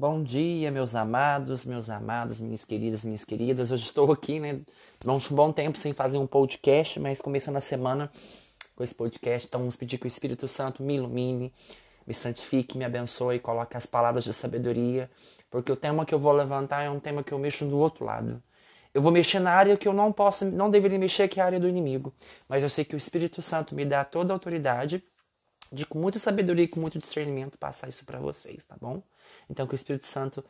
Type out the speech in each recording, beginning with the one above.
Bom dia, meus amados, meus amados, minhas queridas, minhas queridas. Hoje estou aqui, né? Um bom tempo sem fazer um podcast, mas começando a semana com esse podcast. Então, vamos pedir que o Espírito Santo me ilumine, me santifique, me abençoe, coloque as palavras de sabedoria, porque o tema que eu vou levantar é um tema que eu mexo do outro lado. Eu vou mexer na área que eu não posso, não deveria mexer, que é a área do inimigo. Mas eu sei que o Espírito Santo me dá toda a autoridade de com muita sabedoria e com muito discernimento passar isso para vocês, tá bom? Então que o Espírito Santo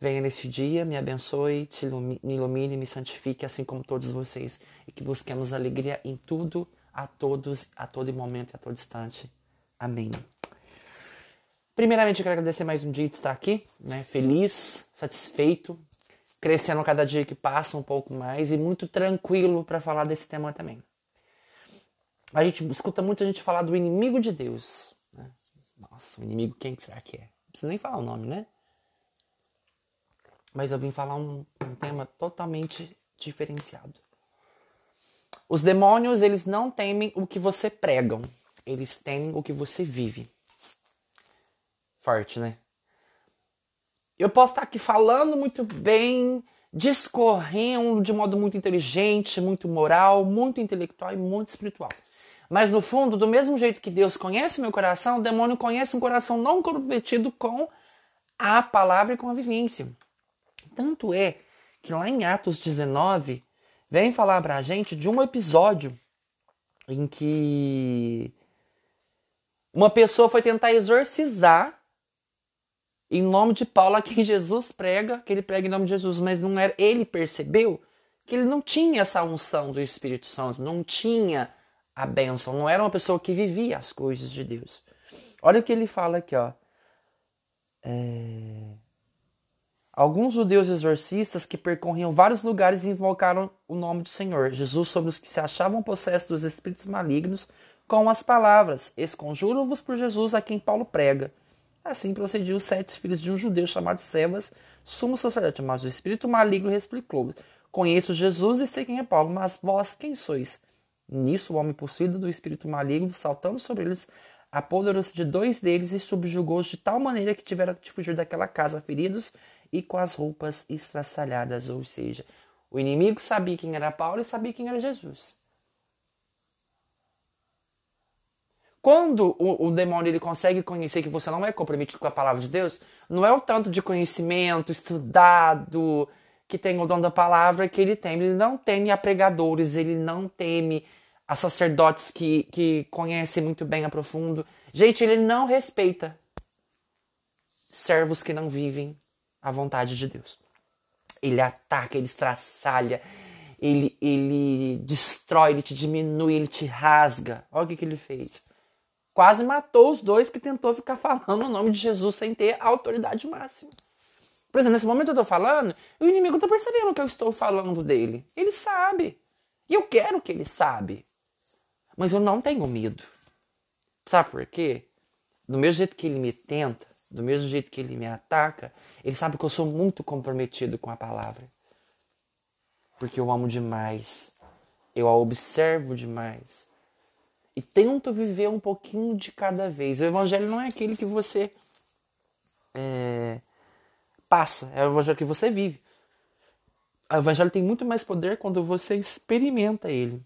venha nesse dia, me abençoe, te ilumine, me ilumine, me santifique, assim como todos vocês, e que busquemos alegria em tudo, a todos, a todo momento e a todo instante. Amém. Primeiramente, eu quero agradecer mais um dia de estar aqui, né? Feliz, satisfeito, crescendo cada dia que passa um pouco mais e muito tranquilo para falar desse tema também. A gente escuta muita gente falar do inimigo de Deus. Né? Nossa, o inimigo quem será que é? Preciso nem falar o nome, né? Mas eu vim falar um, um tema totalmente diferenciado. Os demônios, eles não temem o que você pregam. Eles temem o que você vive. Forte, né? Eu posso estar aqui falando muito bem, discorrendo de modo muito inteligente, muito moral, muito intelectual e muito espiritual. Mas no fundo, do mesmo jeito que Deus conhece meu coração, o demônio conhece um coração não comprometido com a palavra e com a vivência. Tanto é que lá em Atos 19, vem falar pra gente de um episódio em que uma pessoa foi tentar exorcizar em nome de Paulo a quem Jesus prega, que ele prega em nome de Jesus, mas não era, ele percebeu que ele não tinha essa unção do Espírito Santo, não tinha a bênção, não era uma pessoa que vivia as coisas de Deus. Olha o que ele fala aqui, ó. É... Alguns judeus exorcistas que percorriam vários lugares invocaram o nome do Senhor, Jesus, sobre os que se achavam possessos dos espíritos malignos, com as palavras: Esconjuro-vos por Jesus a quem Paulo prega. Assim procediam os sete filhos de um judeu chamado Sebas, sumo sacerdote. Mas o espírito maligno replicou: Conheço Jesus e sei quem é Paulo, mas vós quem sois? Nisso, o homem possuído do espírito maligno, saltando sobre eles, apoderou-se de dois deles e subjugou-os de tal maneira que tiveram que fugir daquela casa feridos e com as roupas estraçalhadas. Ou seja, o inimigo sabia quem era Paulo e sabia quem era Jesus. Quando o, o, demônio ele consegue conhecer que você não é comprometido com a palavra de Deus, não é o tanto de conhecimento estudado que tem o dom da palavra que ele tem. Ele não teme a pregadores, ele não teme a sacerdotes que, que conhecem muito bem a profundo. Gente, ele não respeita servos que não vivem a vontade de Deus. Ele ataca, ele estraçalha, ele, ele destrói, ele te diminui, ele te rasga. Olha o que, que ele fez. Quase matou os dois que tentou ficar falando o nome de Jesus sem ter a autoridade máxima. Por exemplo, nesse momento eu estou falando, o inimigo está percebendo que eu estou falando dele. Ele sabe. E eu quero que ele sabe. Mas eu não tenho medo. Sabe por quê? Do mesmo jeito que ele me tenta, do mesmo jeito que ele me ataca, ele sabe que eu sou muito comprometido com a palavra. Porque eu amo demais. Eu a observo demais. E tento viver um pouquinho de cada vez. O evangelho não é aquele que você é, passa, é o evangelho que você vive. O evangelho tem muito mais poder quando você experimenta ele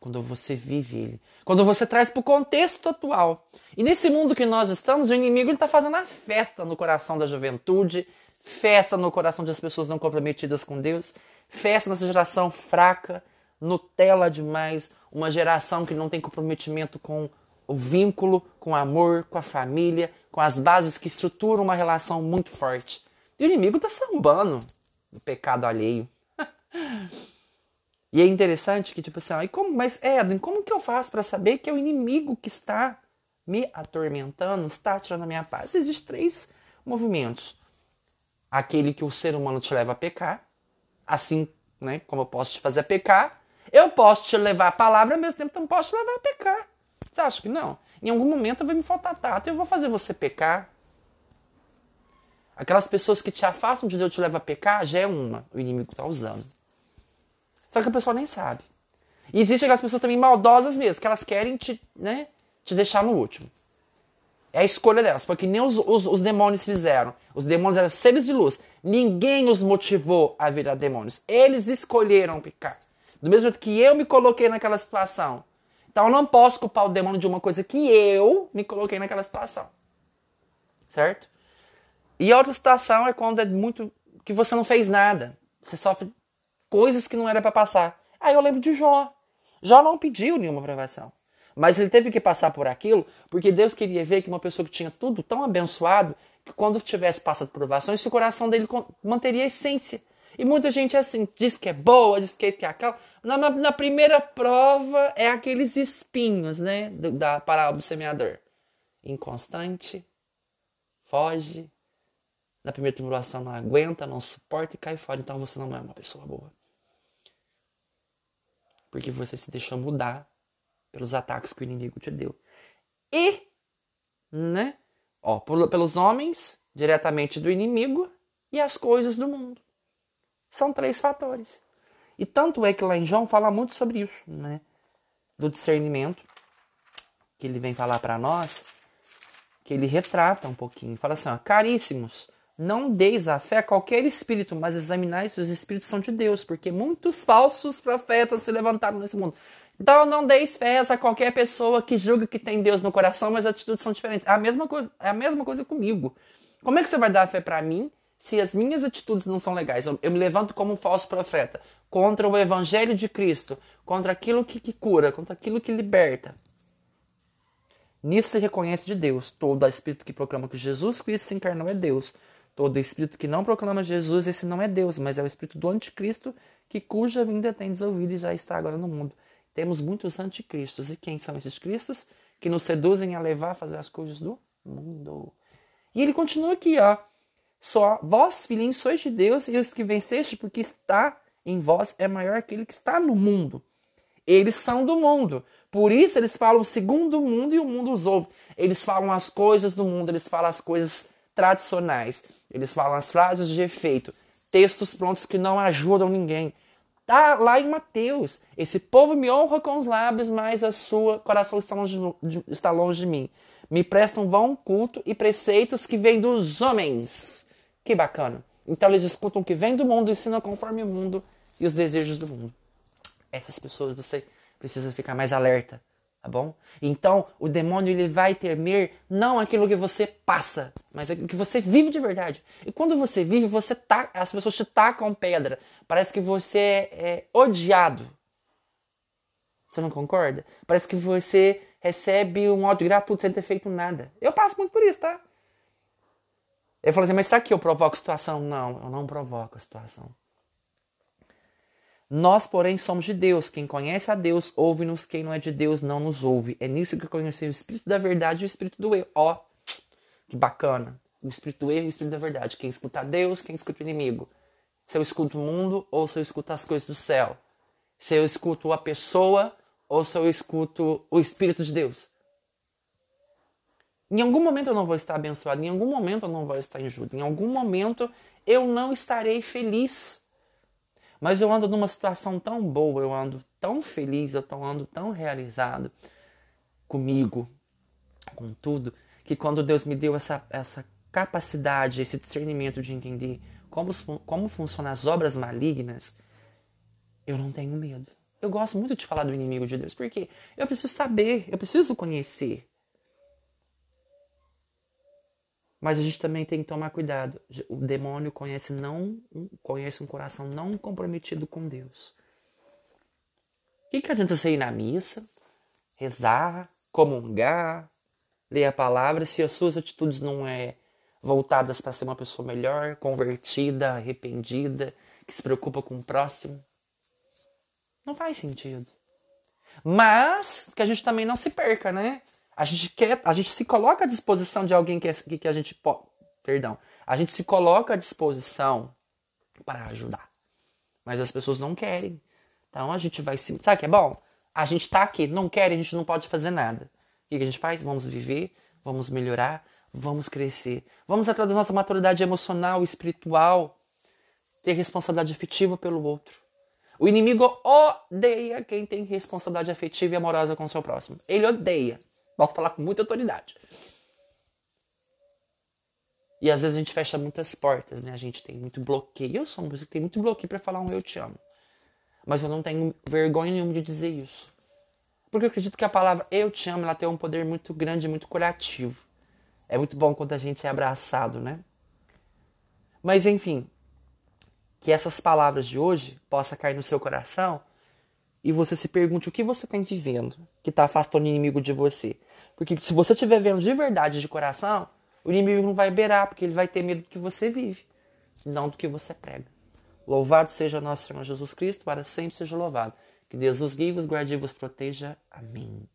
quando você vive ele, quando você traz para o contexto atual. E nesse mundo que nós estamos, o inimigo está fazendo a festa no coração da juventude, festa no coração das pessoas não comprometidas com Deus, festa nessa geração fraca, Nutella demais, uma geração que não tem comprometimento com o vínculo, com o amor, com a família, com as bases que estruturam uma relação muito forte. E o inimigo está sambando no pecado alheio. E é interessante que, tipo assim, ó, como, mas Edwin, como que eu faço para saber que é o inimigo que está me atormentando, está tirando a minha paz? Existem três movimentos. Aquele que o ser humano te leva a pecar, assim né, como eu posso te fazer pecar, eu posso te levar a palavra, ao mesmo tempo também posso te levar a pecar. Você acha que não? Em algum momento vai me faltar tato e eu vou fazer você pecar. Aquelas pessoas que te afastam de Deus te levam a pecar, já é uma. O inimigo está usando. Só que a pessoa nem sabe. E existem aquelas pessoas também maldosas mesmo, que elas querem te, né, te deixar no último. É a escolha delas. Foi que nem os, os, os demônios fizeram. Os demônios eram seres de luz. Ninguém os motivou a virar demônios. Eles escolheram pecar. Do mesmo jeito que eu me coloquei naquela situação. Então eu não posso culpar o demônio de uma coisa que eu me coloquei naquela situação. Certo? E a outra situação é quando é muito que você não fez nada. Você sofre coisas que não era para passar. Aí eu lembro de Jó. Jó não pediu nenhuma provação. Mas ele teve que passar por aquilo porque Deus queria ver que uma pessoa que tinha tudo tão abençoado que quando tivesse passado por provações, o coração dele manteria a essência. E muita gente assim diz que é boa, diz que é, é aquela. Na, na primeira prova é aqueles espinhos, né? Da parábola do semeador. Inconstante, foge. Na primeira tribulação não aguenta, não suporta e cai fora. Então você não é uma pessoa boa. Porque você se deixou mudar pelos ataques que o inimigo te deu. E, né? Ó, pelos homens, diretamente do inimigo, e as coisas do mundo. São três fatores. E tanto é que lá em João fala muito sobre isso, né? Do discernimento, que ele vem falar para nós, que ele retrata um pouquinho. Fala assim, ó, caríssimos, não deis a fé a qualquer espírito, mas examinai se os espíritos são de Deus, porque muitos falsos profetas se levantaram nesse mundo. Então não deis fé a qualquer pessoa que julga que tem Deus no coração, mas as atitudes são diferentes. É a mesma coisa, é a mesma coisa comigo. Como é que você vai dar fé para mim se as minhas atitudes não são legais? Eu, eu, me levanto como um falso profeta contra o evangelho de Cristo, contra aquilo que, que cura, contra aquilo que liberta. Nisso se reconhece de Deus. Todo espírito que proclama que Jesus Cristo se encarnou é Deus. Todo espírito que não proclama Jesus, esse não é Deus, mas é o espírito do anticristo, que cuja vinda tem desolvido e já está agora no mundo. Temos muitos anticristos. E quem são esses cristos? Que nos seduzem a levar a fazer as coisas do mundo. E ele continua aqui, ó. Só vós, filhinhos, sois de Deus e os que venceste, porque está em vós é maior aquele que está no mundo. Eles são do mundo. Por isso eles falam segundo o mundo e o mundo os ouve. Eles falam as coisas do mundo, eles falam as coisas tradicionais. Eles falam as frases de efeito, textos prontos que não ajudam ninguém. Tá lá em Mateus. Esse povo me honra com os lábios, mas a sua coração está longe de, está longe de mim. Me prestam vão culto e preceitos que vêm dos homens. Que bacana. Então eles escutam o que vem do mundo, ensinam conforme o mundo e os desejos do mundo. Essas pessoas você precisa ficar mais alerta, tá bom? Então o demônio ele vai temer não aquilo que você passa, mas aquilo que você vive de verdade. E quando você vive, você tá, as pessoas te tacam pedra. Parece que você é, odiado. Você não concorda? Parece que você recebe um ódio gratuito sem ter feito nada. Eu passo muito por isso, tá? Ele falou assim, mas será que eu provoco a situação? Não, eu não provoco a situação. Nós, porém, somos de Deus. Quem conhece a Deus, ouve-nos. Quem não é de Deus, não nos ouve. É nisso que conheci o Espírito da verdade e o Espírito do erro. Ó, que bacana. O Espírito do erro e o Espírito da verdade. Quem escuta a Deus, quem escuta o inimigo. Se eu escuto o mundo ou se eu escuto as coisas do céu. Se eu escuto a pessoa ou se eu escuto o Espírito de Deus. Em algum momento eu não vou estar abençoado, em algum momento eu não vou estar em judo, em algum momento eu não estarei feliz. Mas eu ando numa situação tão boa, eu ando tão feliz, eu ando tão realizado comigo, com tudo, que quando Deus me deu essa, essa capacidade, esse discernimento de entender como, como funcionam as obras malignas, eu não tenho medo. Eu gosto muito de falar do inimigo de Deus, porque eu preciso saber, eu preciso conhecer. Mas a gente também tem que tomar cuidado. O demônio conhece não conhece um coração não comprometido com Deus. O que, que adianta você ir na missa, rezar, comungar, ler a palavra se as suas atitudes não é voltadas para ser uma pessoa melhor, convertida, arrependida, que se preocupa com o próximo? Não faz sentido. Mas que a gente também não se perca, né? A gente quer, a gente se coloca à disposição de alguém que, que, que a gente pode. Perdão. A gente se coloca à disposição para ajudar. Mas as pessoas não querem. Então a gente vai se. Sabe que é bom? A gente está aqui, não quer, a gente não pode fazer nada. O que a gente faz? Vamos viver, vamos melhorar, vamos crescer. Vamos atrás da nossa maturidade emocional, espiritual, ter responsabilidade afetiva pelo outro. O inimigo odeia quem tem responsabilidade afetiva e amorosa com o seu próximo. Ele odeia. Posso falar com muita autoridade. E às vezes a gente fecha muitas portas, né? A gente tem muito bloqueio. Eu sou uma pessoa que tem muito bloqueio para falar um eu te amo. Mas eu não tenho vergonha nenhuma de dizer isso. Porque eu acredito que a palavra eu te amo, ela tem um poder muito grande, muito curativo. É muito bom quando a gente é abraçado, né? Mas enfim, que essas palavras de hoje possa cair no seu coração e você se pergunte o que você tem vivendo que está afastando o inimigo de você. Porque se você estiver vendo de verdade, de coração, o inimigo não vai beirar, porque ele vai ter medo do que você vive, não do que você prega. Louvado seja nosso Senhor Jesus Cristo, para sempre seja louvado. Que Deus vos guie, vos guarde e vos proteja. Amém.